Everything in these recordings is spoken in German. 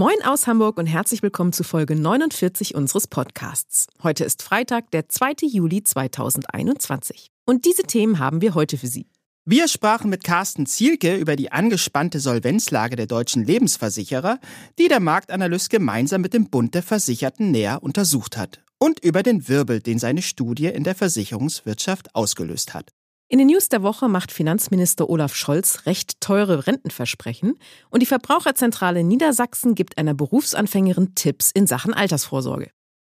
Moin aus Hamburg und herzlich willkommen zu Folge 49 unseres Podcasts. Heute ist Freitag, der 2. Juli 2021. Und diese Themen haben wir heute für Sie. Wir sprachen mit Carsten Zielke über die angespannte Solvenzlage der deutschen Lebensversicherer, die der Marktanalyst gemeinsam mit dem Bund der Versicherten näher untersucht hat, und über den Wirbel, den seine Studie in der Versicherungswirtschaft ausgelöst hat. In den News der Woche macht Finanzminister Olaf Scholz recht teure Rentenversprechen und die Verbraucherzentrale Niedersachsen gibt einer Berufsanfängerin Tipps in Sachen Altersvorsorge.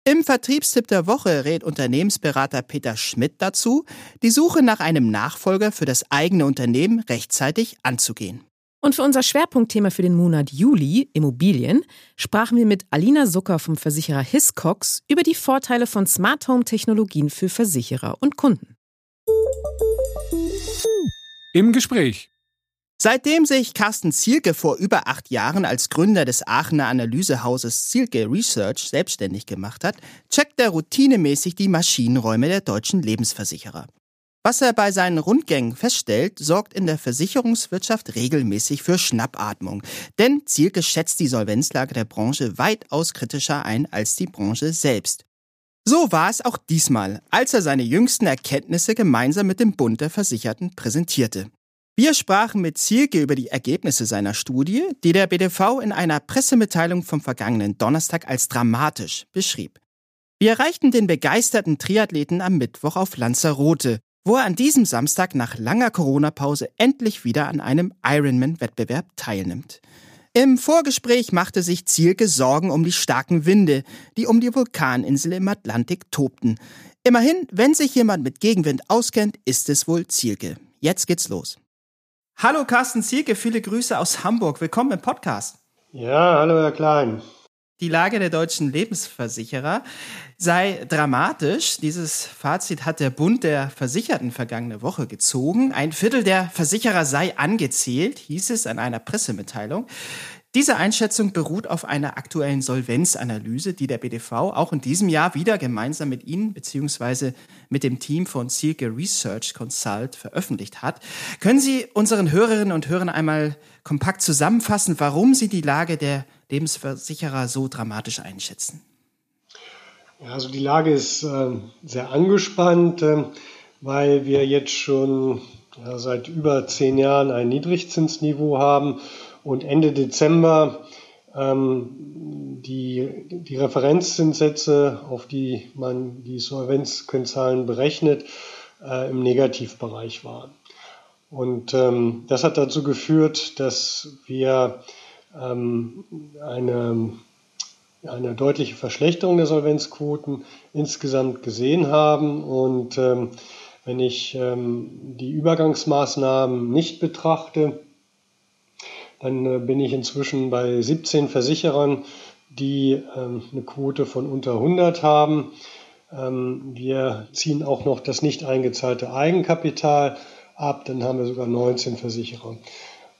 Im Vertriebstipp der Woche rät Unternehmensberater Peter Schmidt dazu, die Suche nach einem Nachfolger für das eigene Unternehmen rechtzeitig anzugehen. Und für unser Schwerpunktthema für den Monat Juli, Immobilien, sprachen wir mit Alina Zucker vom Versicherer Hiscox über die Vorteile von Smart Home Technologien für Versicherer und Kunden. Im Gespräch. Seitdem sich Carsten Zielke vor über acht Jahren als Gründer des Aachener Analysehauses Zielke Research selbstständig gemacht hat, checkt er routinemäßig die Maschinenräume der deutschen Lebensversicherer. Was er bei seinen Rundgängen feststellt, sorgt in der Versicherungswirtschaft regelmäßig für Schnappatmung. Denn Zielke schätzt die Solvenzlage der Branche weitaus kritischer ein als die Branche selbst. So war es auch diesmal, als er seine jüngsten Erkenntnisse gemeinsam mit dem Bund der Versicherten präsentierte. Wir sprachen mit Zielke über die Ergebnisse seiner Studie, die der BDV in einer Pressemitteilung vom vergangenen Donnerstag als dramatisch beschrieb. Wir erreichten den begeisterten Triathleten am Mittwoch auf Lanzarote, wo er an diesem Samstag nach langer Corona-Pause endlich wieder an einem Ironman-Wettbewerb teilnimmt. Im Vorgespräch machte sich Zielke Sorgen um die starken Winde, die um die Vulkaninsel im Atlantik tobten. Immerhin, wenn sich jemand mit Gegenwind auskennt, ist es wohl Zielke. Jetzt geht's los. Hallo Carsten Zielke, viele Grüße aus Hamburg. Willkommen im Podcast. Ja, hallo Herr Klein. Die Lage der deutschen Lebensversicherer sei dramatisch. Dieses Fazit hat der Bund der Versicherten vergangene Woche gezogen. Ein Viertel der Versicherer sei angezählt, hieß es an einer Pressemitteilung. Diese Einschätzung beruht auf einer aktuellen Solvenzanalyse, die der BDV auch in diesem Jahr wieder gemeinsam mit Ihnen bzw. mit dem Team von Zielke Research Consult veröffentlicht hat. Können Sie unseren Hörerinnen und Hörern einmal kompakt zusammenfassen, warum Sie die Lage der Lebensversicherer so dramatisch einschätzen? Also die Lage ist äh, sehr angespannt, äh, weil wir jetzt schon seit über zehn Jahren ein Niedrigzinsniveau haben und Ende Dezember ähm, die, die Referenzzinssätze, auf die man die Solvenzkennzahlen berechnet, äh, im Negativbereich waren. Und ähm, das hat dazu geführt, dass wir ähm, eine, eine deutliche Verschlechterung der Solvenzquoten insgesamt gesehen haben. Und ähm, wenn ich ähm, die Übergangsmaßnahmen nicht betrachte, dann äh, bin ich inzwischen bei 17 Versicherern, die ähm, eine Quote von unter 100 haben. Ähm, wir ziehen auch noch das nicht eingezahlte Eigenkapital ab, dann haben wir sogar 19 Versicherer.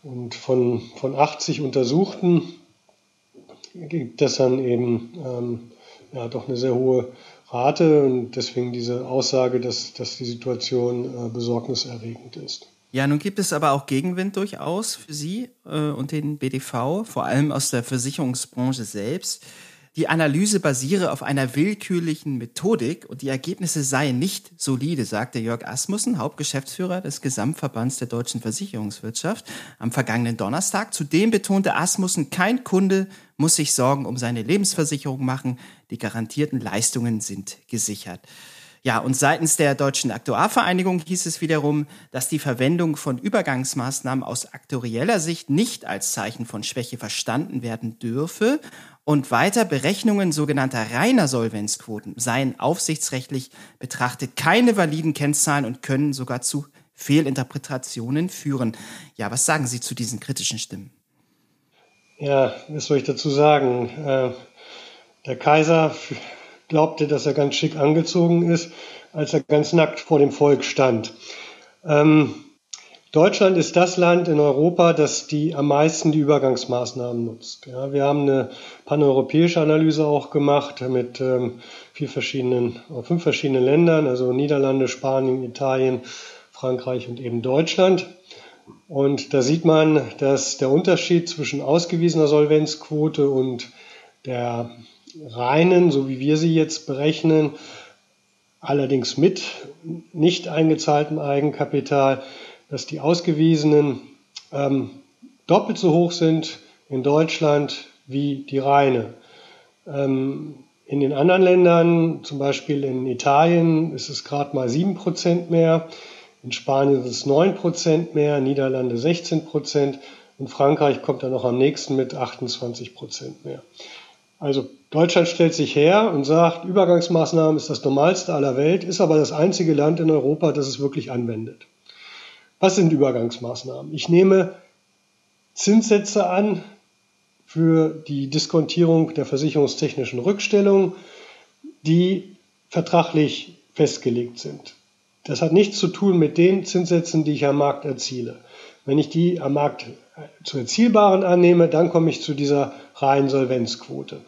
Und von, von 80 Untersuchten gibt das dann eben ähm, ja, doch eine sehr hohe Rate und deswegen diese Aussage, dass, dass die Situation äh, besorgniserregend ist. Ja, nun gibt es aber auch Gegenwind durchaus für Sie äh, und den BDV, vor allem aus der Versicherungsbranche selbst. Die Analyse basiere auf einer willkürlichen Methodik und die Ergebnisse seien nicht solide, sagte Jörg Asmussen, Hauptgeschäftsführer des Gesamtverbands der deutschen Versicherungswirtschaft, am vergangenen Donnerstag. Zudem betonte Asmussen, kein Kunde muss sich Sorgen um seine Lebensversicherung machen, die garantierten Leistungen sind gesichert. Ja, und seitens der Deutschen Aktuarvereinigung hieß es wiederum, dass die Verwendung von Übergangsmaßnahmen aus aktuarieller Sicht nicht als Zeichen von Schwäche verstanden werden dürfe und weiter Berechnungen sogenannter reiner Solvenzquoten seien aufsichtsrechtlich betrachtet keine validen Kennzahlen und können sogar zu Fehlinterpretationen führen. Ja, was sagen Sie zu diesen kritischen Stimmen? Ja, was soll ich dazu sagen? Äh, der Kaiser glaubte, dass er ganz schick angezogen ist, als er ganz nackt vor dem Volk stand. Ähm, Deutschland ist das Land in Europa, das die am meisten die Übergangsmaßnahmen nutzt. Ja, wir haben eine paneuropäische Analyse auch gemacht mit ähm, vier verschiedenen, fünf verschiedenen Ländern, also Niederlande, Spanien, Italien, Frankreich und eben Deutschland. Und da sieht man, dass der Unterschied zwischen ausgewiesener Solvenzquote und der reinen, so wie wir sie jetzt berechnen, allerdings mit nicht eingezahltem Eigenkapital, dass die ausgewiesenen ähm, doppelt so hoch sind in Deutschland wie die reine. Ähm, in den anderen Ländern, zum Beispiel in Italien, ist es gerade mal 7% mehr, in Spanien ist es 9% mehr, Niederlande 16% und Frankreich kommt dann noch am nächsten mit 28% mehr. Also Deutschland stellt sich her und sagt, Übergangsmaßnahmen ist das Normalste aller Welt, ist aber das einzige Land in Europa, das es wirklich anwendet. Was sind Übergangsmaßnahmen? Ich nehme Zinssätze an für die Diskontierung der versicherungstechnischen Rückstellungen, die vertraglich festgelegt sind. Das hat nichts zu tun mit den Zinssätzen, die ich am Markt erziele. Wenn ich die am Markt zu erzielbaren annehme, dann komme ich zu dieser reinen Solvenzquote.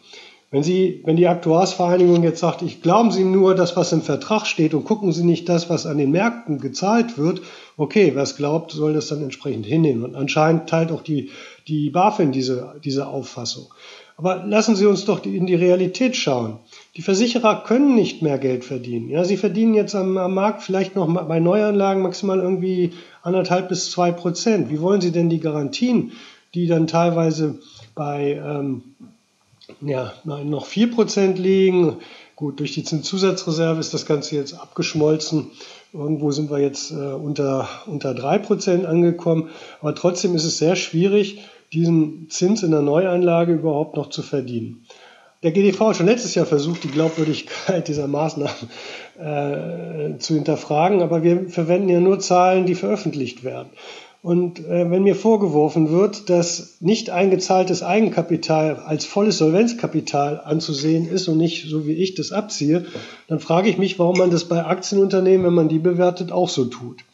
Wenn, Sie, wenn die Aktuarsvereinigung jetzt sagt, ich glauben Sie nur das, was im Vertrag steht und gucken Sie nicht das, was an den Märkten gezahlt wird, okay, wer es glaubt, soll das dann entsprechend hinnehmen. Und anscheinend teilt auch die, die BaFin diese, diese Auffassung. Aber lassen Sie uns doch in die Realität schauen. Die Versicherer können nicht mehr Geld verdienen. Ja, sie verdienen jetzt am, am Markt vielleicht noch bei Neuanlagen maximal irgendwie anderthalb bis zwei Prozent. Wie wollen Sie denn die Garantien, die dann teilweise bei ähm, ja, noch vier Prozent liegen? Gut, durch die Zinszusatzreserve ist das Ganze jetzt abgeschmolzen Irgendwo sind wir jetzt äh, unter, unter 3% angekommen. Aber trotzdem ist es sehr schwierig, diesen Zins in der Neuanlage überhaupt noch zu verdienen. Der GDV hat schon letztes Jahr versucht, die Glaubwürdigkeit dieser Maßnahmen äh, zu hinterfragen, aber wir verwenden ja nur Zahlen, die veröffentlicht werden. Und äh, wenn mir vorgeworfen wird, dass nicht eingezahltes Eigenkapital als volles Solvenzkapital anzusehen ist und nicht so wie ich das abziehe, dann frage ich mich, warum man das bei Aktienunternehmen, wenn man die bewertet, auch so tut.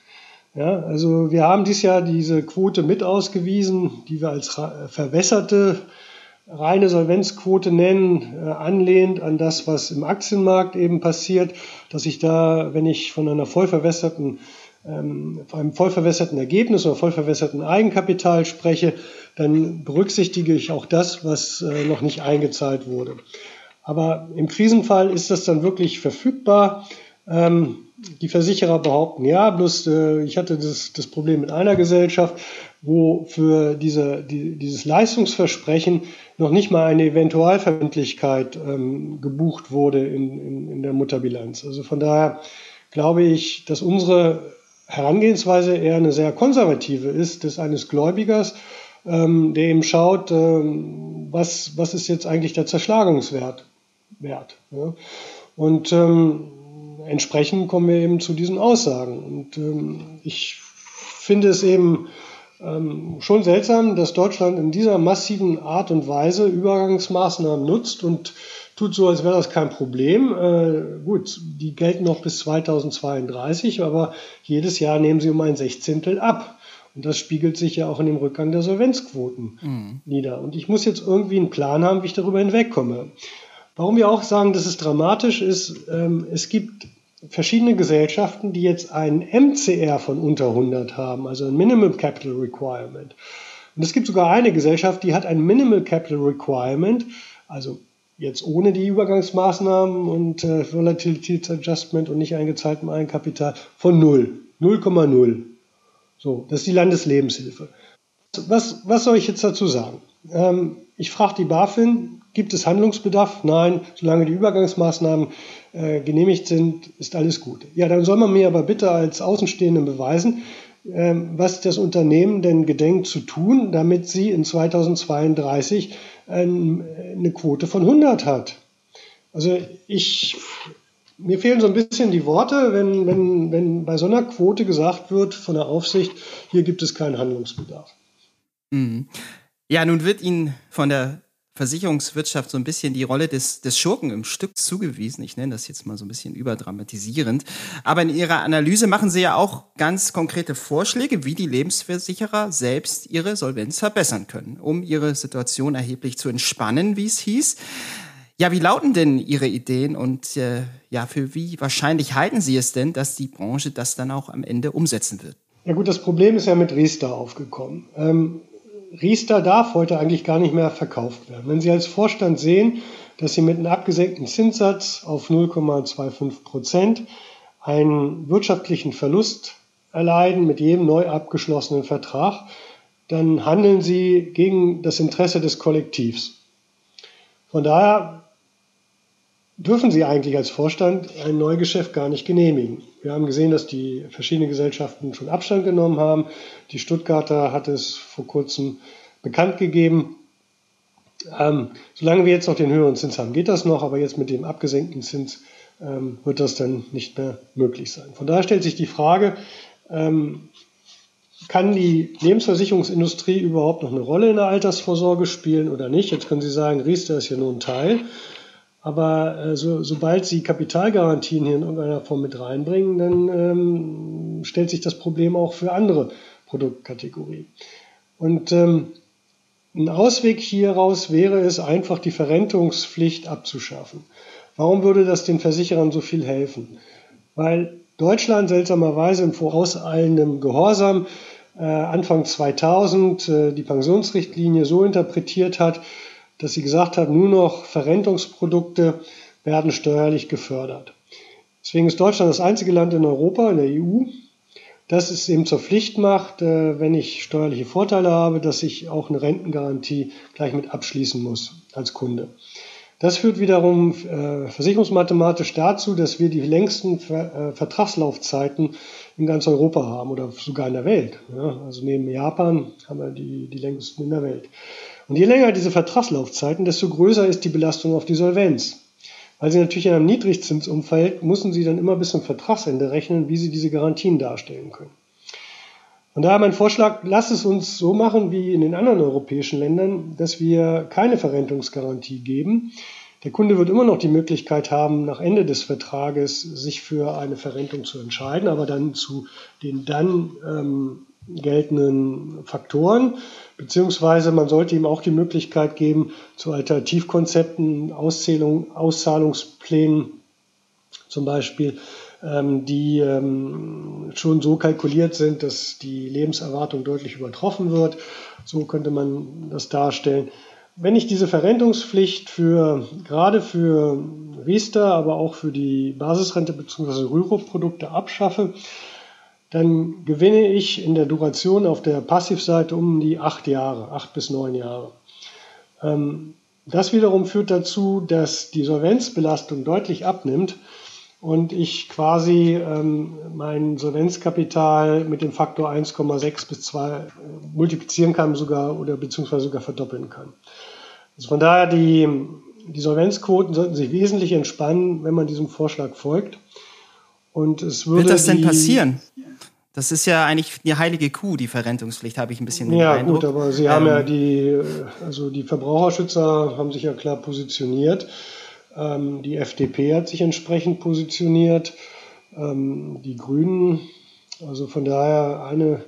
Ja, also wir haben dieses Jahr diese Quote mit ausgewiesen, die wir als verwässerte reine Solvenzquote nennen, äh, anlehnt an das, was im Aktienmarkt eben passiert, dass ich da, wenn ich von einer voll verwässerten ähm, einem voll verwässerten Ergebnis oder voll verwässerten Eigenkapital spreche, dann berücksichtige ich auch das, was äh, noch nicht eingezahlt wurde. Aber im Krisenfall ist das dann wirklich verfügbar. Ähm, die Versicherer behaupten ja, bloß äh, ich hatte das, das Problem mit einer Gesellschaft, wo für diese, die, dieses Leistungsversprechen noch nicht mal eine Eventualverbindlichkeit ähm, gebucht wurde in, in, in der Mutterbilanz. Also von daher glaube ich, dass unsere Herangehensweise eher eine sehr konservative ist, des eines Gläubigers, ähm, der eben schaut, ähm, was, was ist jetzt eigentlich der Zerschlagungswert wert. Ja? Und ähm, entsprechend kommen wir eben zu diesen Aussagen. Und ähm, ich finde es eben ähm, schon seltsam, dass Deutschland in dieser massiven Art und Weise Übergangsmaßnahmen nutzt und tut so, als wäre das kein Problem. Äh, gut, die gelten noch bis 2032, aber jedes Jahr nehmen sie um ein Sechzehntel ab. Und das spiegelt sich ja auch in dem Rückgang der Solvenzquoten mhm. nieder. Und ich muss jetzt irgendwie einen Plan haben, wie ich darüber hinwegkomme. Warum wir auch sagen, dass es dramatisch ist, ähm, es gibt verschiedene Gesellschaften, die jetzt einen MCR von unter 100 haben, also ein Minimum Capital Requirement. Und es gibt sogar eine Gesellschaft, die hat ein Minimal Capital Requirement, also jetzt ohne die Übergangsmaßnahmen und äh, Volatilitätsadjustment und nicht eingezahltem Eigenkapital von 0. 0,0. So, das ist die Landeslebenshilfe. Was, was soll ich jetzt dazu sagen? Ähm, ich frage die BaFin, gibt es Handlungsbedarf? Nein, solange die Übergangsmaßnahmen äh, genehmigt sind, ist alles gut. Ja, dann soll man mir aber bitte als Außenstehenden beweisen, äh, was das Unternehmen denn gedenkt zu tun, damit sie in 2032 eine Quote von 100 hat. Also ich, mir fehlen so ein bisschen die Worte, wenn, wenn, wenn bei so einer Quote gesagt wird von der Aufsicht, hier gibt es keinen Handlungsbedarf. Mhm. Ja, nun wird Ihnen von der Versicherungswirtschaft so ein bisschen die Rolle des, des Schurken im Stück zugewiesen. Ich nenne das jetzt mal so ein bisschen überdramatisierend. Aber in Ihrer Analyse machen Sie ja auch ganz konkrete Vorschläge, wie die Lebensversicherer selbst ihre Solvenz verbessern können, um ihre Situation erheblich zu entspannen, wie es hieß. Ja, wie lauten denn Ihre Ideen und äh, ja, für wie wahrscheinlich halten Sie es denn, dass die Branche das dann auch am Ende umsetzen wird? Ja gut, das Problem ist ja mit Riester aufgekommen. Ähm, Riester darf heute eigentlich gar nicht mehr verkauft werden. Wenn Sie als Vorstand sehen, dass Sie mit einem abgesenkten Zinssatz auf 0,25 Prozent einen wirtschaftlichen Verlust erleiden mit jedem neu abgeschlossenen Vertrag, dann handeln Sie gegen das Interesse des Kollektivs. Von daher dürfen Sie eigentlich als Vorstand ein Neugeschäft gar nicht genehmigen. Wir haben gesehen, dass die verschiedenen Gesellschaften schon Abstand genommen haben. Die Stuttgarter hat es vor kurzem bekannt gegeben. Ähm, solange wir jetzt noch den höheren Zins haben, geht das noch, aber jetzt mit dem abgesenkten Zins ähm, wird das dann nicht mehr möglich sein. Von daher stellt sich die Frage, ähm, kann die Lebensversicherungsindustrie überhaupt noch eine Rolle in der Altersvorsorge spielen oder nicht? Jetzt können Sie sagen, Riester ist ja nur ein Teil. Aber äh, so, sobald Sie Kapitalgarantien hier in irgendeiner Form mit reinbringen, dann ähm, stellt sich das Problem auch für andere Produktkategorien. Und ähm, ein Ausweg hieraus wäre es einfach, die Verrentungspflicht abzuschaffen. Warum würde das den Versicherern so viel helfen? Weil Deutschland seltsamerweise im vorauseilenden Gehorsam äh, Anfang 2000 äh, die Pensionsrichtlinie so interpretiert hat, dass sie gesagt hat, nur noch Verrentungsprodukte werden steuerlich gefördert. Deswegen ist Deutschland das einzige Land in Europa, in der EU, das es eben zur Pflicht macht, äh, wenn ich steuerliche Vorteile habe, dass ich auch eine Rentengarantie gleich mit abschließen muss als Kunde. Das führt wiederum äh, versicherungsmathematisch dazu, dass wir die längsten äh, Vertragslaufzeiten in ganz Europa haben oder sogar in der Welt. also neben Japan haben wir die, die längsten in der Welt. Und je länger diese Vertragslaufzeiten, desto größer ist die Belastung auf die Solvenz. Weil Sie natürlich in einem Niedrigzinsumfeld müssen Sie dann immer bis zum Vertragsende rechnen, wie Sie diese Garantien darstellen können. Von daher mein Vorschlag, lass es uns so machen wie in den anderen europäischen Ländern, dass wir keine Verrentungsgarantie geben. Der Kunde wird immer noch die Möglichkeit haben, nach Ende des Vertrages sich für eine Verrentung zu entscheiden, aber dann zu den dann ähm, geltenden Faktoren, beziehungsweise man sollte ihm auch die Möglichkeit geben, zu Alternativkonzepten, Auszählung, Auszahlungsplänen zum Beispiel, ähm, die ähm, schon so kalkuliert sind, dass die Lebenserwartung deutlich übertroffen wird. So könnte man das darstellen. Wenn ich diese Verrentungspflicht für, gerade für Riester, aber auch für die Basisrente bzw. Rürup-Produkte abschaffe, dann gewinne ich in der Duration auf der Passivseite um die acht Jahre, acht bis neun Jahre. Ähm, das wiederum führt dazu, dass die Solvenzbelastung deutlich abnimmt und ich quasi ähm, mein Solvenzkapital mit dem Faktor 1,6 bis 2 äh, multiplizieren kann sogar oder beziehungsweise sogar verdoppeln kann. Also von daher die, die Solvenzquoten sollten sich wesentlich entspannen, wenn man diesem Vorschlag folgt. Und es würde Wird das denn passieren? Das ist ja eigentlich die heilige Kuh, die Verrentungspflicht, habe ich ein bisschen den Ja, Eindruck. gut, aber Sie ähm, haben ja ähm, die, also die Verbraucherschützer haben sich ja klar positioniert. Ähm, die FDP hat sich entsprechend positioniert. Ähm, die Grünen, also von daher eine,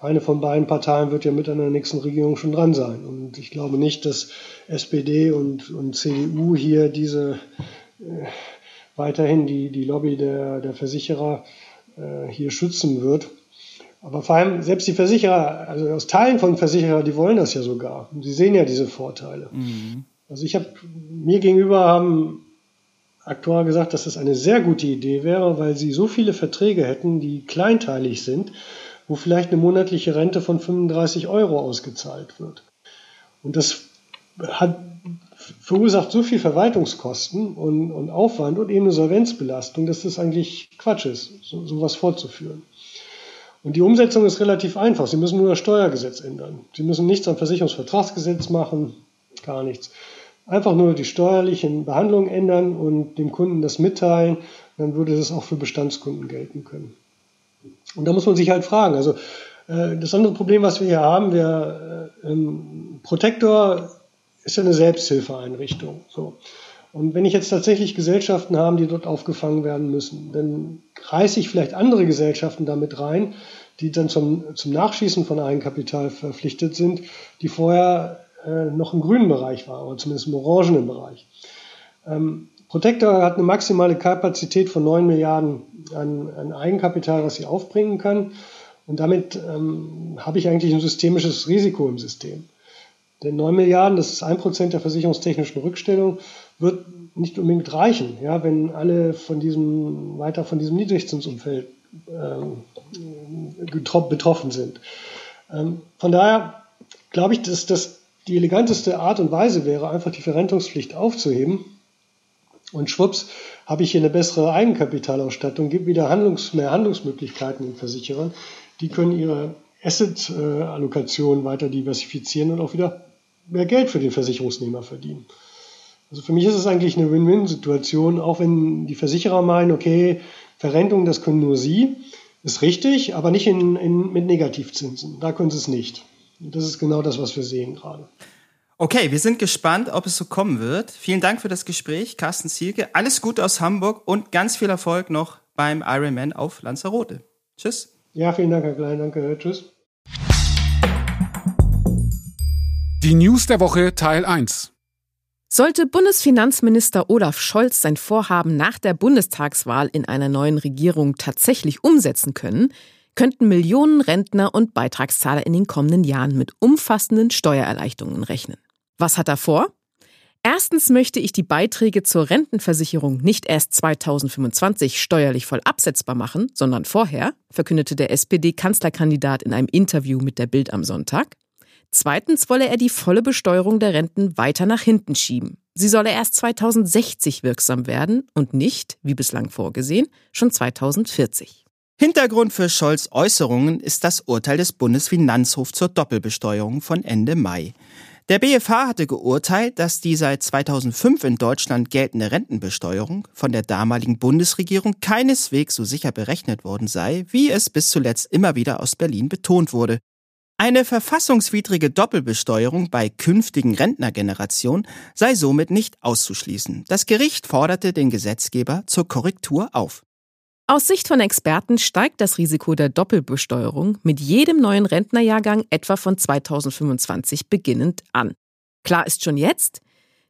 eine von beiden Parteien wird ja mit an der nächsten Regierung schon dran sein. Und ich glaube nicht, dass SPD und, und CDU hier diese äh, weiterhin die, die Lobby der, der Versicherer äh, hier schützen wird. Aber vor allem selbst die Versicherer, also aus Teilen von Versicherern, die wollen das ja sogar. Sie sehen ja diese Vorteile. Mhm. Also ich habe mir gegenüber haben Aktuare gesagt, dass das eine sehr gute Idee wäre, weil sie so viele Verträge hätten, die kleinteilig sind, wo vielleicht eine monatliche Rente von 35 Euro ausgezahlt wird. Und das hat verursacht so viel Verwaltungskosten und, und, Aufwand und eben eine Solvenzbelastung, dass das eigentlich Quatsch ist, so, sowas fortzuführen. Und die Umsetzung ist relativ einfach. Sie müssen nur das Steuergesetz ändern. Sie müssen nichts am Versicherungsvertragsgesetz machen, gar nichts. Einfach nur die steuerlichen Behandlungen ändern und dem Kunden das mitteilen, dann würde das auch für Bestandskunden gelten können. Und da muss man sich halt fragen. Also äh, das andere Problem, was wir hier haben, wir äh, Protektor ist ja eine Selbsthilfeeinrichtung. So. Und wenn ich jetzt tatsächlich Gesellschaften habe, die dort aufgefangen werden müssen, dann reiße ich vielleicht andere Gesellschaften damit rein, die dann zum, zum Nachschießen von Eigenkapital verpflichtet sind, die vorher äh, noch im grünen Bereich waren, oder zumindest im orangenen Bereich. Ähm, Protector hat eine maximale Kapazität von 9 Milliarden an, an Eigenkapital, was sie aufbringen kann. Und damit ähm, habe ich eigentlich ein systemisches Risiko im System. Denn 9 Milliarden, das ist ein Prozent der versicherungstechnischen Rückstellung, wird nicht unbedingt reichen, ja, wenn alle von diesem, weiter von diesem Niedrigzinsumfeld äh, betroffen sind. Ähm, von daher glaube ich, dass das die eleganteste Art und Weise wäre, einfach die Verrentungspflicht aufzuheben. Und schwupps, habe ich hier eine bessere Eigenkapitalausstattung, gibt wieder Handlungs-, mehr Handlungsmöglichkeiten den Versicherern. Die können ihre Asset-Allokation weiter diversifizieren und auch wieder mehr Geld für den Versicherungsnehmer verdienen. Also für mich ist es eigentlich eine Win-Win-Situation, auch wenn die Versicherer meinen, okay, Verrentung, das können nur sie, ist richtig, aber nicht in, in, mit Negativzinsen. Da können sie es nicht. Und das ist genau das, was wir sehen gerade. Okay, wir sind gespannt, ob es so kommen wird. Vielen Dank für das Gespräch, Carsten Zielke. Alles Gute aus Hamburg und ganz viel Erfolg noch beim Ironman auf Lanzarote. Tschüss. Ja, vielen Dank, Herr Klein. Danke. Tschüss. Die News der Woche Teil 1. Sollte Bundesfinanzminister Olaf Scholz sein Vorhaben nach der Bundestagswahl in einer neuen Regierung tatsächlich umsetzen können, könnten Millionen Rentner und Beitragszahler in den kommenden Jahren mit umfassenden Steuererleichterungen rechnen. Was hat er vor? Erstens möchte ich die Beiträge zur Rentenversicherung nicht erst 2025 steuerlich voll absetzbar machen, sondern vorher, verkündete der SPD-Kanzlerkandidat in einem Interview mit der Bild am Sonntag. Zweitens wolle er die volle Besteuerung der Renten weiter nach hinten schieben. Sie solle erst 2060 wirksam werden und nicht, wie bislang vorgesehen, schon 2040. Hintergrund für Scholz Äußerungen ist das Urteil des Bundesfinanzhofs zur Doppelbesteuerung von Ende Mai. Der BFH hatte geurteilt, dass die seit 2005 in Deutschland geltende Rentenbesteuerung von der damaligen Bundesregierung keineswegs so sicher berechnet worden sei, wie es bis zuletzt immer wieder aus Berlin betont wurde. Eine verfassungswidrige Doppelbesteuerung bei künftigen Rentnergenerationen sei somit nicht auszuschließen. Das Gericht forderte den Gesetzgeber zur Korrektur auf. Aus Sicht von Experten steigt das Risiko der Doppelbesteuerung mit jedem neuen Rentnerjahrgang etwa von 2025 beginnend an. Klar ist schon jetzt,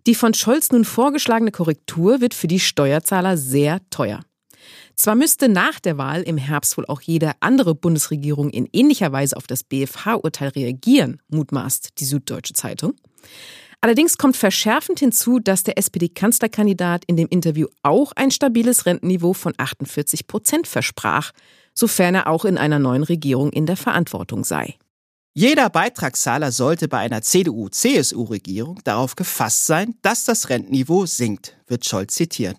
die von Scholz nun vorgeschlagene Korrektur wird für die Steuerzahler sehr teuer. Zwar müsste nach der Wahl im Herbst wohl auch jede andere Bundesregierung in ähnlicher Weise auf das BFH-Urteil reagieren, mutmaßt die Süddeutsche Zeitung. Allerdings kommt verschärfend hinzu, dass der SPD-Kanzlerkandidat in dem Interview auch ein stabiles Rentenniveau von 48 Prozent versprach, sofern er auch in einer neuen Regierung in der Verantwortung sei. Jeder Beitragszahler sollte bei einer CDU-CSU-Regierung darauf gefasst sein, dass das Rentenniveau sinkt, wird Scholz zitiert.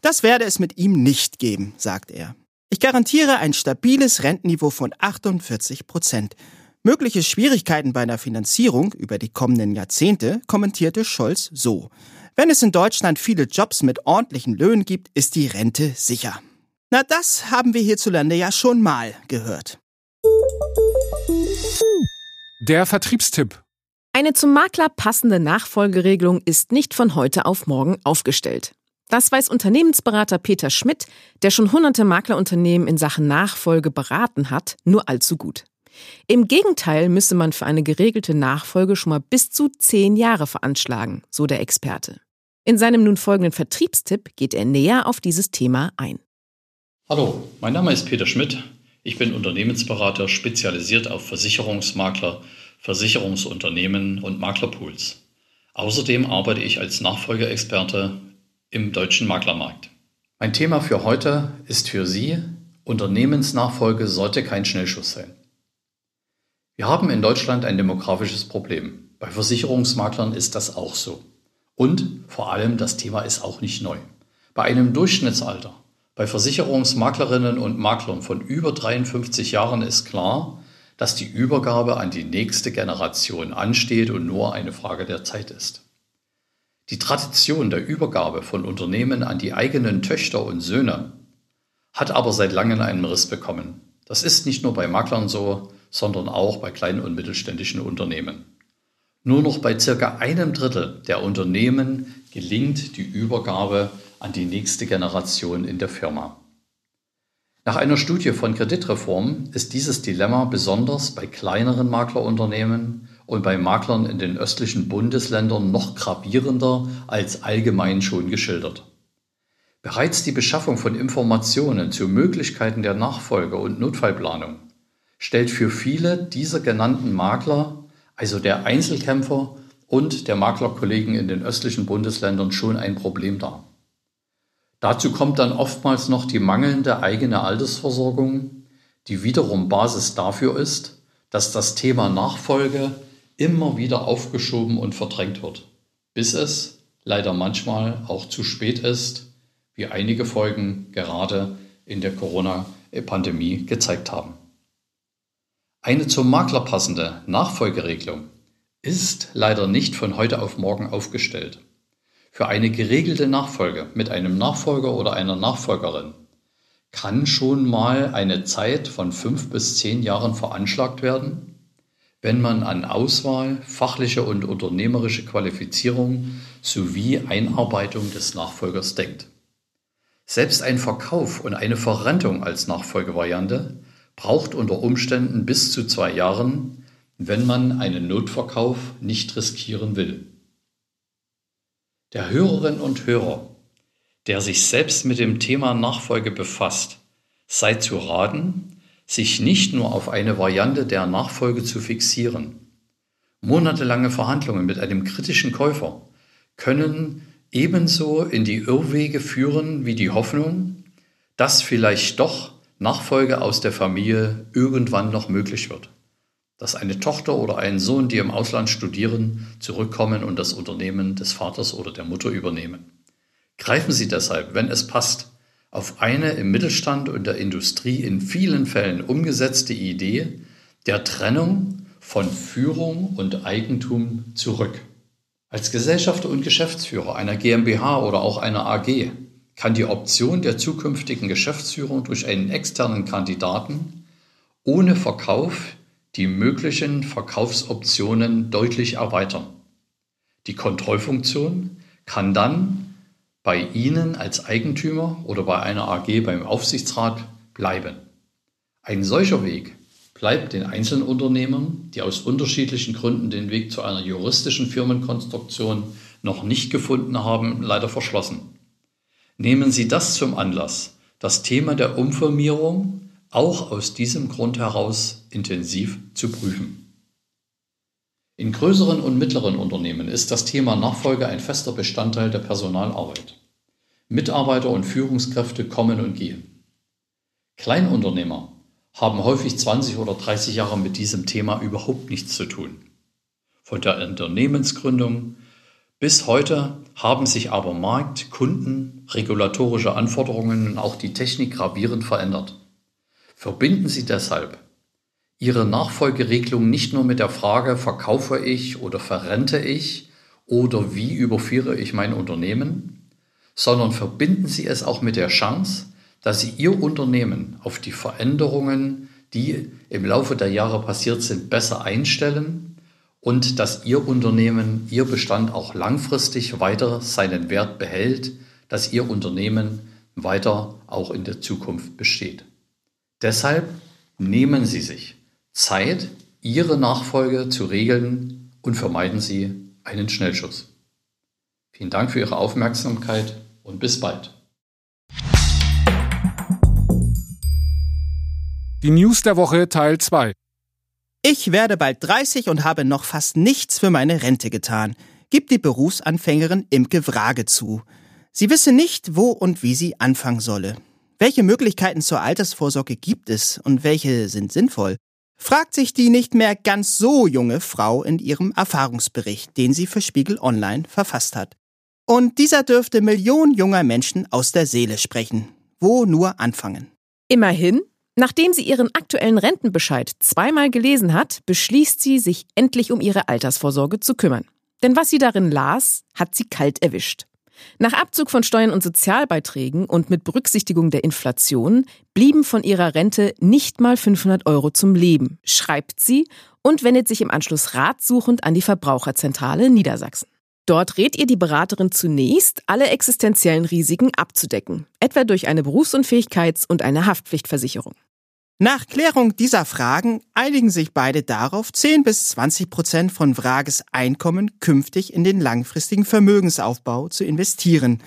Das werde es mit ihm nicht geben, sagt er. Ich garantiere ein stabiles Rentenniveau von 48 Prozent. Mögliche Schwierigkeiten bei einer Finanzierung über die kommenden Jahrzehnte kommentierte Scholz so. Wenn es in Deutschland viele Jobs mit ordentlichen Löhnen gibt, ist die Rente sicher. Na, das haben wir hierzulande ja schon mal gehört. Der Vertriebstipp. Eine zum Makler passende Nachfolgeregelung ist nicht von heute auf morgen aufgestellt. Das weiß Unternehmensberater Peter Schmidt, der schon hunderte Maklerunternehmen in Sachen Nachfolge beraten hat, nur allzu gut. Im Gegenteil müsse man für eine geregelte Nachfolge schon mal bis zu zehn Jahre veranschlagen, so der Experte. In seinem nun folgenden Vertriebstipp geht er näher auf dieses Thema ein. Hallo, mein Name ist Peter Schmidt. Ich bin Unternehmensberater spezialisiert auf Versicherungsmakler, Versicherungsunternehmen und Maklerpools. Außerdem arbeite ich als Nachfolgeexperte im deutschen Maklermarkt. Mein Thema für heute ist für Sie, Unternehmensnachfolge sollte kein Schnellschuss sein. Wir haben in Deutschland ein demografisches Problem. Bei Versicherungsmaklern ist das auch so. Und vor allem, das Thema ist auch nicht neu. Bei einem Durchschnittsalter bei Versicherungsmaklerinnen und Maklern von über 53 Jahren ist klar, dass die Übergabe an die nächste Generation ansteht und nur eine Frage der Zeit ist. Die Tradition der Übergabe von Unternehmen an die eigenen Töchter und Söhne hat aber seit langem einen Riss bekommen. Das ist nicht nur bei Maklern so, sondern auch bei kleinen und mittelständischen Unternehmen. Nur noch bei circa einem Drittel der Unternehmen gelingt die Übergabe an die nächste Generation in der Firma. Nach einer Studie von Kreditreform ist dieses Dilemma besonders bei kleineren Maklerunternehmen und bei Maklern in den östlichen Bundesländern noch gravierender als allgemein schon geschildert. Bereits die Beschaffung von Informationen zu Möglichkeiten der Nachfolge und Notfallplanung stellt für viele dieser genannten Makler, also der Einzelkämpfer und der Maklerkollegen in den östlichen Bundesländern, schon ein Problem dar. Dazu kommt dann oftmals noch die mangelnde eigene Altersversorgung, die wiederum Basis dafür ist, dass das Thema Nachfolge immer wieder aufgeschoben und verdrängt wird, bis es leider manchmal auch zu spät ist, wie einige Folgen gerade in der Corona-Pandemie gezeigt haben. Eine zum Makler passende Nachfolgeregelung ist leider nicht von heute auf morgen aufgestellt. Für eine geregelte Nachfolge mit einem Nachfolger oder einer Nachfolgerin kann schon mal eine Zeit von fünf bis zehn Jahren veranschlagt werden, wenn man an Auswahl, fachliche und unternehmerische Qualifizierung sowie Einarbeitung des Nachfolgers denkt. Selbst ein Verkauf und eine Verrentung als Nachfolgevariante braucht unter Umständen bis zu zwei Jahren, wenn man einen Notverkauf nicht riskieren will. Der Hörerin und Hörer, der sich selbst mit dem Thema Nachfolge befasst, sei zu raten, sich nicht nur auf eine Variante der Nachfolge zu fixieren. Monatelange Verhandlungen mit einem kritischen Käufer können ebenso in die Irrwege führen wie die Hoffnung, dass vielleicht doch Nachfolge aus der Familie irgendwann noch möglich wird. Dass eine Tochter oder ein Sohn, die im Ausland studieren, zurückkommen und das Unternehmen des Vaters oder der Mutter übernehmen. Greifen Sie deshalb, wenn es passt, auf eine im Mittelstand und der Industrie in vielen Fällen umgesetzte Idee der Trennung von Führung und Eigentum zurück. Als Gesellschafter und Geschäftsführer einer GmbH oder auch einer AG kann die Option der zukünftigen Geschäftsführung durch einen externen Kandidaten ohne Verkauf die möglichen Verkaufsoptionen deutlich erweitern. Die Kontrollfunktion kann dann bei Ihnen als Eigentümer oder bei einer AG beim Aufsichtsrat bleiben. Ein solcher Weg bleibt den einzelnen Unternehmern, die aus unterschiedlichen Gründen den Weg zu einer juristischen Firmenkonstruktion noch nicht gefunden haben, leider verschlossen. Nehmen Sie das zum Anlass, das Thema der Umfirmierung auch aus diesem Grund heraus intensiv zu prüfen. In größeren und mittleren Unternehmen ist das Thema Nachfolge ein fester Bestandteil der Personalarbeit. Mitarbeiter und Führungskräfte kommen und gehen. Kleinunternehmer haben häufig 20 oder 30 Jahre mit diesem Thema überhaupt nichts zu tun. Von der Unternehmensgründung bis heute haben sich aber Markt, Kunden, regulatorische Anforderungen und auch die Technik gravierend verändert. Verbinden Sie deshalb ihre Nachfolgeregelung nicht nur mit der Frage, verkaufe ich oder verrente ich oder wie überführe ich mein Unternehmen, sondern verbinden Sie es auch mit der Chance, dass Sie Ihr Unternehmen auf die Veränderungen, die im Laufe der Jahre passiert sind, besser einstellen und dass Ihr Unternehmen, Ihr Bestand auch langfristig weiter seinen Wert behält, dass Ihr Unternehmen weiter auch in der Zukunft besteht. Deshalb nehmen Sie sich Zeit, Ihre Nachfolge zu regeln und vermeiden Sie einen Schnellschuss. Vielen Dank für Ihre Aufmerksamkeit und bis bald. Die News der Woche Teil 2. Ich werde bald 30 und habe noch fast nichts für meine Rente getan, gibt die Berufsanfängerin Imke Wrage zu. Sie wisse nicht, wo und wie sie anfangen solle. Welche Möglichkeiten zur Altersvorsorge gibt es und welche sind sinnvoll? Fragt sich die nicht mehr ganz so junge Frau in ihrem Erfahrungsbericht, den sie für Spiegel Online verfasst hat. Und dieser dürfte Millionen junger Menschen aus der Seele sprechen. Wo nur anfangen. Immerhin, nachdem sie ihren aktuellen Rentenbescheid zweimal gelesen hat, beschließt sie, sich endlich um ihre Altersvorsorge zu kümmern. Denn was sie darin las, hat sie kalt erwischt. Nach Abzug von Steuern und Sozialbeiträgen und mit Berücksichtigung der Inflation blieben von ihrer Rente nicht mal 500 Euro zum Leben, schreibt sie und wendet sich im Anschluss ratsuchend an die Verbraucherzentrale Niedersachsen. Dort rät ihr die Beraterin zunächst, alle existenziellen Risiken abzudecken, etwa durch eine Berufsunfähigkeits- und eine Haftpflichtversicherung. Nach Klärung dieser Fragen einigen sich beide darauf, 10 bis 20 Prozent von Vrages Einkommen künftig in den langfristigen Vermögensaufbau zu investieren.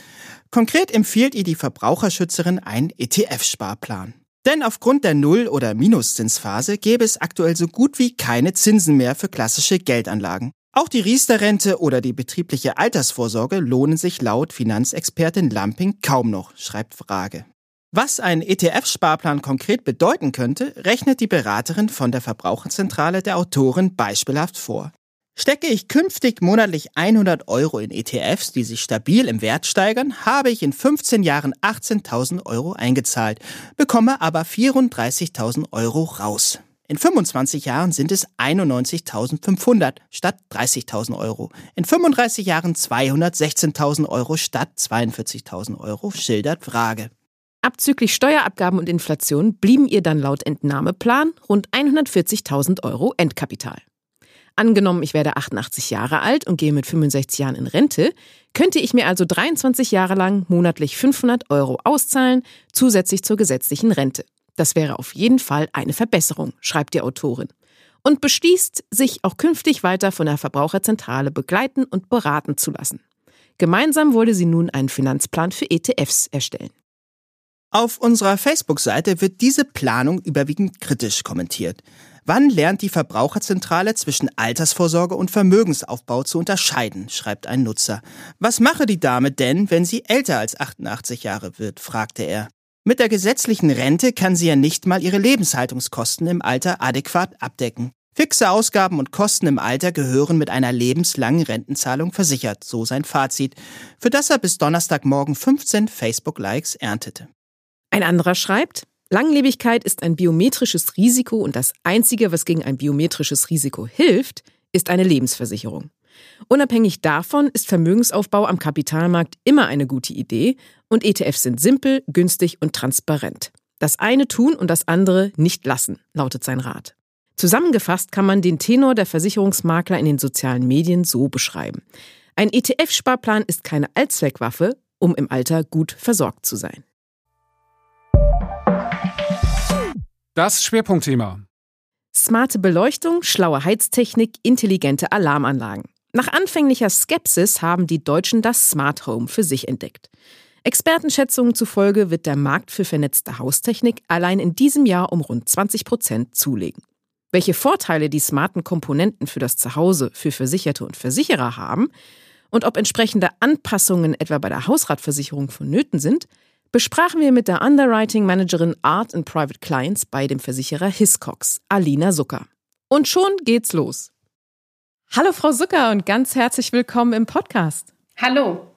Konkret empfiehlt ihr die Verbraucherschützerin einen ETF-Sparplan. Denn aufgrund der Null- oder Minuszinsphase gäbe es aktuell so gut wie keine Zinsen mehr für klassische Geldanlagen. Auch die Riester-Rente oder die betriebliche Altersvorsorge lohnen sich laut Finanzexpertin Lamping kaum noch, schreibt Frage. Was ein ETF-Sparplan konkret bedeuten könnte, rechnet die Beraterin von der Verbraucherzentrale der Autorin beispielhaft vor. Stecke ich künftig monatlich 100 Euro in ETFs, die sich stabil im Wert steigern, habe ich in 15 Jahren 18.000 Euro eingezahlt, bekomme aber 34.000 Euro raus. In 25 Jahren sind es 91.500 statt 30.000 Euro. In 35 Jahren 216.000 Euro statt 42.000 Euro, schildert Frage. Abzüglich Steuerabgaben und Inflation blieben ihr dann laut Entnahmeplan rund 140.000 Euro Endkapital. Angenommen, ich werde 88 Jahre alt und gehe mit 65 Jahren in Rente, könnte ich mir also 23 Jahre lang monatlich 500 Euro auszahlen, zusätzlich zur gesetzlichen Rente. Das wäre auf jeden Fall eine Verbesserung, schreibt die Autorin. Und beschließt, sich auch künftig weiter von der Verbraucherzentrale begleiten und beraten zu lassen. Gemeinsam wollte sie nun einen Finanzplan für ETFs erstellen. Auf unserer Facebook-Seite wird diese Planung überwiegend kritisch kommentiert. Wann lernt die Verbraucherzentrale zwischen Altersvorsorge und Vermögensaufbau zu unterscheiden, schreibt ein Nutzer. Was mache die Dame denn, wenn sie älter als 88 Jahre wird, fragte er. Mit der gesetzlichen Rente kann sie ja nicht mal ihre Lebenshaltungskosten im Alter adäquat abdecken. Fixe Ausgaben und Kosten im Alter gehören mit einer lebenslangen Rentenzahlung versichert, so sein Fazit, für das er bis Donnerstagmorgen 15 Facebook-Likes erntete. Ein anderer schreibt, Langlebigkeit ist ein biometrisches Risiko und das Einzige, was gegen ein biometrisches Risiko hilft, ist eine Lebensversicherung. Unabhängig davon ist Vermögensaufbau am Kapitalmarkt immer eine gute Idee und ETFs sind simpel, günstig und transparent. Das eine tun und das andere nicht lassen, lautet sein Rat. Zusammengefasst kann man den Tenor der Versicherungsmakler in den sozialen Medien so beschreiben. Ein ETF-Sparplan ist keine Allzweckwaffe, um im Alter gut versorgt zu sein. Das Schwerpunktthema. Smarte Beleuchtung, schlaue Heiztechnik, intelligente Alarmanlagen. Nach anfänglicher Skepsis haben die Deutschen das Smart Home für sich entdeckt. Expertenschätzungen zufolge wird der Markt für vernetzte Haustechnik allein in diesem Jahr um rund 20 Prozent zulegen. Welche Vorteile die smarten Komponenten für das Zuhause, für Versicherte und Versicherer haben und ob entsprechende Anpassungen etwa bei der Hausratversicherung vonnöten sind, besprachen wir mit der Underwriting Managerin Art and Private Clients bei dem Versicherer Hiscox, Alina Zucker. Und schon geht's los. Hallo Frau Zucker und ganz herzlich willkommen im Podcast. Hallo.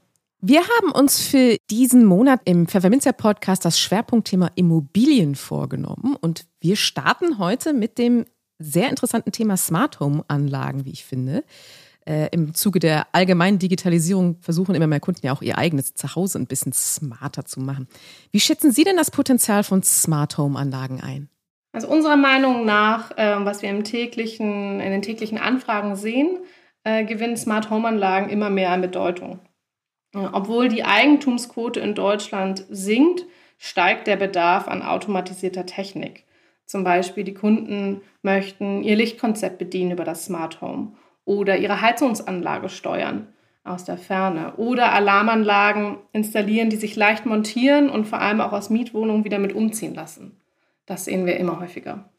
Wir haben uns für diesen Monat im Pfefferminzer Podcast das Schwerpunktthema Immobilien vorgenommen und wir starten heute mit dem sehr interessanten Thema Smart Home Anlagen, wie ich finde äh, im Zuge der allgemeinen Digitalisierung versuchen immer mehr Kunden ja auch ihr eigenes Zuhause ein bisschen smarter zu machen. Wie schätzen Sie denn das Potenzial von Smart Home Anlagen ein? Also unserer Meinung nach, äh, was wir im täglichen, in den täglichen Anfragen sehen, äh, gewinnen Smart Home Anlagen immer mehr an Bedeutung. Obwohl die Eigentumsquote in Deutschland sinkt, steigt der Bedarf an automatisierter Technik. Zum Beispiel die Kunden möchten ihr Lichtkonzept bedienen über das Smart Home oder ihre Heizungsanlage steuern aus der Ferne oder Alarmanlagen installieren, die sich leicht montieren und vor allem auch aus Mietwohnungen wieder mit umziehen lassen. Das sehen wir immer häufiger.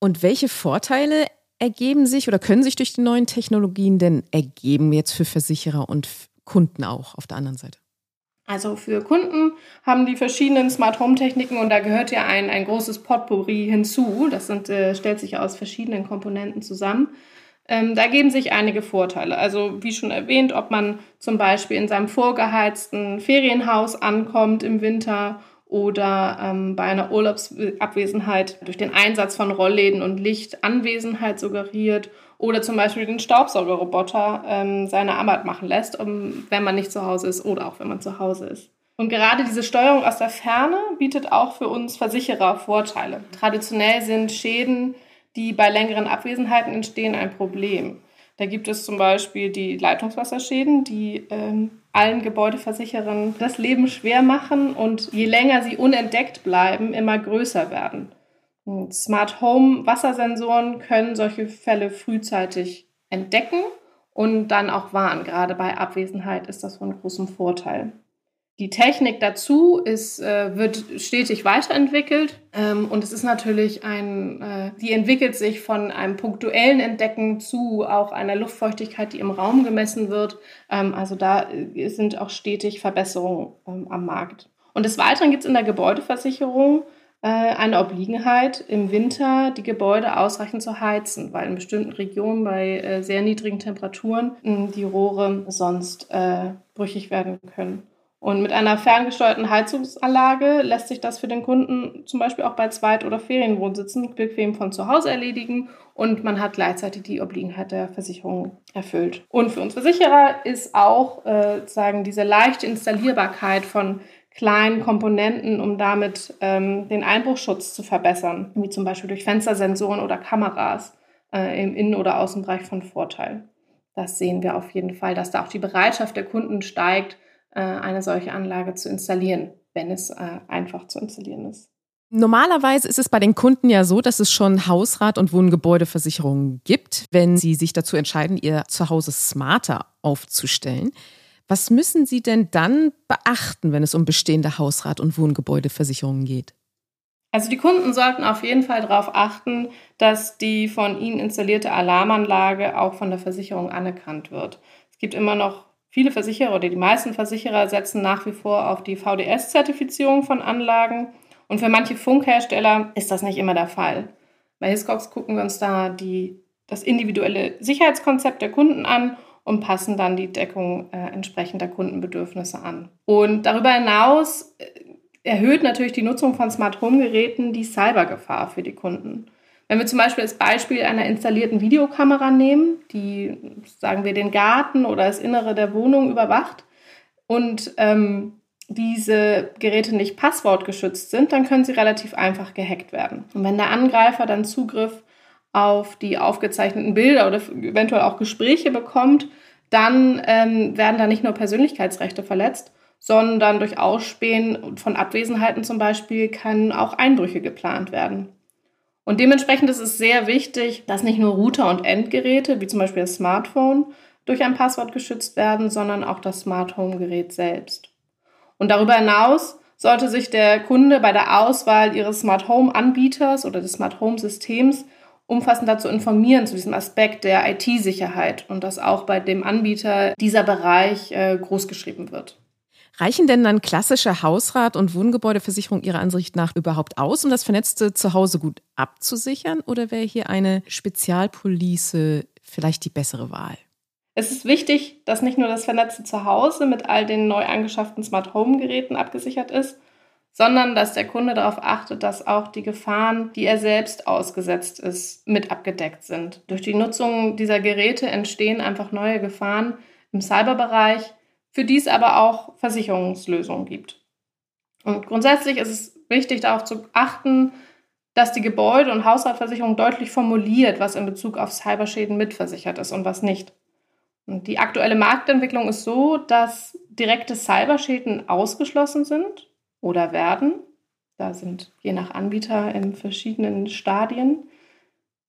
Und welche Vorteile ergeben sich oder können sich durch die neuen Technologien denn ergeben jetzt für Versicherer und Kunden auch auf der anderen Seite? Also für Kunden haben die verschiedenen Smart Home Techniken und da gehört ja ein, ein großes Potpourri hinzu. Das sind, äh, stellt sich aus verschiedenen Komponenten zusammen. Ähm, da geben sich einige Vorteile. Also wie schon erwähnt, ob man zum Beispiel in seinem vorgeheizten Ferienhaus ankommt im Winter oder ähm, bei einer Urlaubsabwesenheit durch den Einsatz von Rollläden und Licht Anwesenheit suggeriert oder zum Beispiel den Staubsaugerroboter ähm, seine Arbeit machen lässt, um, wenn man nicht zu Hause ist oder auch wenn man zu Hause ist. Und gerade diese Steuerung aus der Ferne bietet auch für uns Versicherer Vorteile. Traditionell sind Schäden, die bei längeren Abwesenheiten entstehen, ein Problem. Da gibt es zum Beispiel die Leitungswasserschäden, die ähm, allen Gebäudeversicherern das Leben schwer machen und je länger sie unentdeckt bleiben, immer größer werden. Und Smart Home Wassersensoren können solche Fälle frühzeitig entdecken und dann auch warnen. Gerade bei Abwesenheit ist das von großem Vorteil. Die Technik dazu ist, äh, wird stetig weiterentwickelt ähm, und es ist natürlich ein, äh, die entwickelt sich von einem punktuellen Entdecken zu auch einer Luftfeuchtigkeit, die im Raum gemessen wird. Ähm, also da äh, sind auch stetig Verbesserungen ähm, am Markt. Und des Weiteren gibt es in der Gebäudeversicherung äh, eine Obliegenheit, im Winter die Gebäude ausreichend zu heizen, weil in bestimmten Regionen bei äh, sehr niedrigen Temperaturen die Rohre sonst äh, brüchig werden können. Und mit einer ferngesteuerten Heizungsanlage lässt sich das für den Kunden zum Beispiel auch bei Zweit- oder Ferienwohnsitzen bequem von zu Hause erledigen und man hat gleichzeitig die Obliegenheit der Versicherung erfüllt. Und für uns Versicherer ist auch äh, sagen diese leichte Installierbarkeit von kleinen Komponenten, um damit ähm, den Einbruchschutz zu verbessern, wie zum Beispiel durch Fenstersensoren oder Kameras äh, im Innen- oder Außenbereich von Vorteil. Das sehen wir auf jeden Fall, dass da auch die Bereitschaft der Kunden steigt, eine solche Anlage zu installieren, wenn es äh, einfach zu installieren ist. Normalerweise ist es bei den Kunden ja so, dass es schon Hausrat- und Wohngebäudeversicherungen gibt, wenn sie sich dazu entscheiden, ihr Zuhause smarter aufzustellen. Was müssen Sie denn dann beachten, wenn es um bestehende Hausrat- und Wohngebäudeversicherungen geht? Also die Kunden sollten auf jeden Fall darauf achten, dass die von ihnen installierte Alarmanlage auch von der Versicherung anerkannt wird. Es gibt immer noch Viele Versicherer oder die meisten Versicherer setzen nach wie vor auf die VDS-Zertifizierung von Anlagen. Und für manche Funkhersteller ist das nicht immer der Fall. Bei Hiscox gucken wir uns da die, das individuelle Sicherheitskonzept der Kunden an und passen dann die Deckung äh, entsprechend der Kundenbedürfnisse an. Und darüber hinaus äh, erhöht natürlich die Nutzung von Smart Home Geräten die Cybergefahr für die Kunden. Wenn wir zum Beispiel das Beispiel einer installierten Videokamera nehmen, die, sagen wir, den Garten oder das Innere der Wohnung überwacht und ähm, diese Geräte nicht passwortgeschützt sind, dann können sie relativ einfach gehackt werden. Und wenn der Angreifer dann Zugriff auf die aufgezeichneten Bilder oder eventuell auch Gespräche bekommt, dann ähm, werden da nicht nur Persönlichkeitsrechte verletzt, sondern durch Ausspähen von Abwesenheiten zum Beispiel können auch Einbrüche geplant werden. Und dementsprechend ist es sehr wichtig, dass nicht nur Router und Endgeräte, wie zum Beispiel das Smartphone, durch ein Passwort geschützt werden, sondern auch das Smart Home Gerät selbst. Und darüber hinaus sollte sich der Kunde bei der Auswahl ihres Smart Home Anbieters oder des Smart Home Systems umfassend dazu informieren zu diesem Aspekt der IT-Sicherheit und dass auch bei dem Anbieter dieser Bereich äh, großgeschrieben wird. Reichen denn dann klassische Hausrat- und Wohngebäudeversicherung Ihrer Ansicht nach überhaupt aus, um das vernetzte Zuhause gut abzusichern? Oder wäre hier eine Spezialpolice vielleicht die bessere Wahl? Es ist wichtig, dass nicht nur das vernetzte Zuhause mit all den neu angeschafften Smart Home Geräten abgesichert ist, sondern dass der Kunde darauf achtet, dass auch die Gefahren, die er selbst ausgesetzt ist, mit abgedeckt sind. Durch die Nutzung dieser Geräte entstehen einfach neue Gefahren im Cyberbereich, für die es aber auch Versicherungslösungen gibt. Und grundsätzlich ist es wichtig, darauf zu achten, dass die Gebäude- und Haushaltsversicherung deutlich formuliert, was in Bezug auf Cyberschäden mitversichert ist und was nicht. Und die aktuelle Marktentwicklung ist so, dass direkte Cyberschäden ausgeschlossen sind oder werden. Da sind je nach Anbieter in verschiedenen Stadien.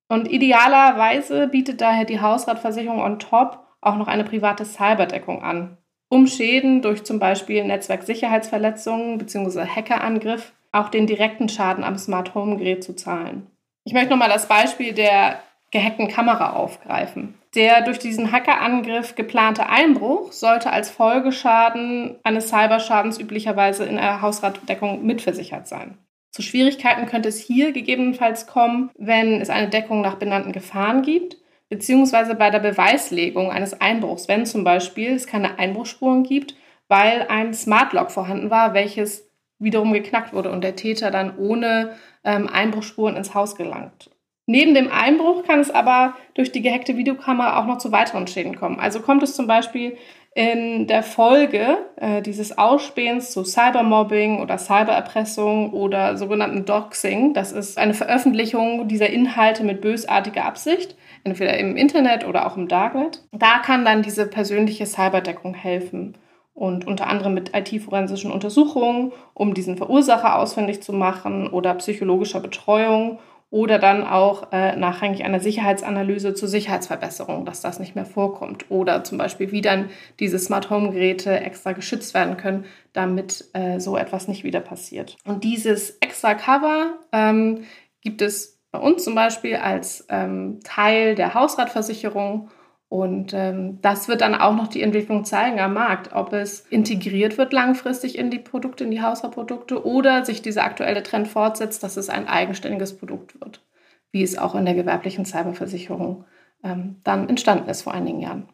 Und idealerweise bietet daher die Hausratversicherung on top auch noch eine private Cyberdeckung an um Schäden durch zum Beispiel Netzwerksicherheitsverletzungen bzw. Hackerangriff auch den direkten Schaden am Smart Home Gerät zu zahlen. Ich möchte nochmal das Beispiel der gehackten Kamera aufgreifen. Der durch diesen Hackerangriff geplante Einbruch sollte als Folgeschaden eines Cyberschadens üblicherweise in der Hausratdeckung mitversichert sein. Zu Schwierigkeiten könnte es hier gegebenenfalls kommen, wenn es eine Deckung nach benannten Gefahren gibt beziehungsweise bei der Beweislegung eines Einbruchs, wenn zum Beispiel es keine Einbruchsspuren gibt, weil ein Smart Lock vorhanden war, welches wiederum geknackt wurde und der Täter dann ohne ähm, Einbruchspuren ins Haus gelangt. Neben dem Einbruch kann es aber durch die gehackte Videokamera auch noch zu weiteren Schäden kommen. Also kommt es zum Beispiel in der Folge äh, dieses Ausspähens zu Cybermobbing oder Cybererpressung oder sogenannten Doxing. Das ist eine Veröffentlichung dieser Inhalte mit bösartiger Absicht, entweder im Internet oder auch im Darknet. Da kann dann diese persönliche Cyberdeckung helfen und unter anderem mit IT-forensischen Untersuchungen, um diesen Verursacher ausfindig zu machen oder psychologischer Betreuung oder dann auch äh, nachrangig einer Sicherheitsanalyse zur Sicherheitsverbesserung, dass das nicht mehr vorkommt. Oder zum Beispiel, wie dann diese Smart Home Geräte extra geschützt werden können, damit äh, so etwas nicht wieder passiert. Und dieses extra Cover ähm, gibt es bei uns zum Beispiel als ähm, Teil der Hausratversicherung und ähm, das wird dann auch noch die Entwicklung zeigen am Markt, ob es integriert wird langfristig in die Produkte, in die Haushaltsprodukte oder sich dieser aktuelle Trend fortsetzt, dass es ein eigenständiges Produkt wird, wie es auch in der gewerblichen Cyberversicherung ähm, dann entstanden ist vor einigen Jahren.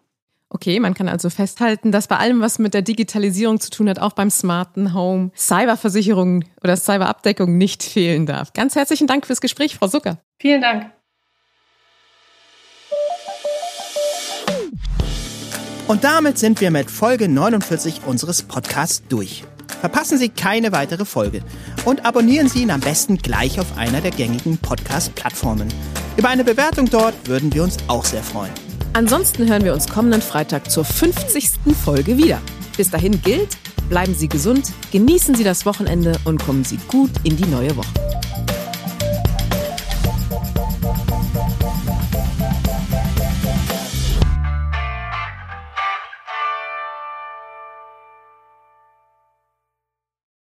Okay, man kann also festhalten, dass bei allem, was mit der Digitalisierung zu tun hat, auch beim smarten Home Cyberversicherung oder Cyberabdeckung nicht fehlen darf. Ganz herzlichen Dank fürs Gespräch, Frau Zucker. Vielen Dank. Und damit sind wir mit Folge 49 unseres Podcasts durch. Verpassen Sie keine weitere Folge und abonnieren Sie ihn am besten gleich auf einer der gängigen Podcast-Plattformen. Über eine Bewertung dort würden wir uns auch sehr freuen. Ansonsten hören wir uns kommenden Freitag zur 50. Folge wieder. Bis dahin gilt, bleiben Sie gesund, genießen Sie das Wochenende und kommen Sie gut in die neue Woche.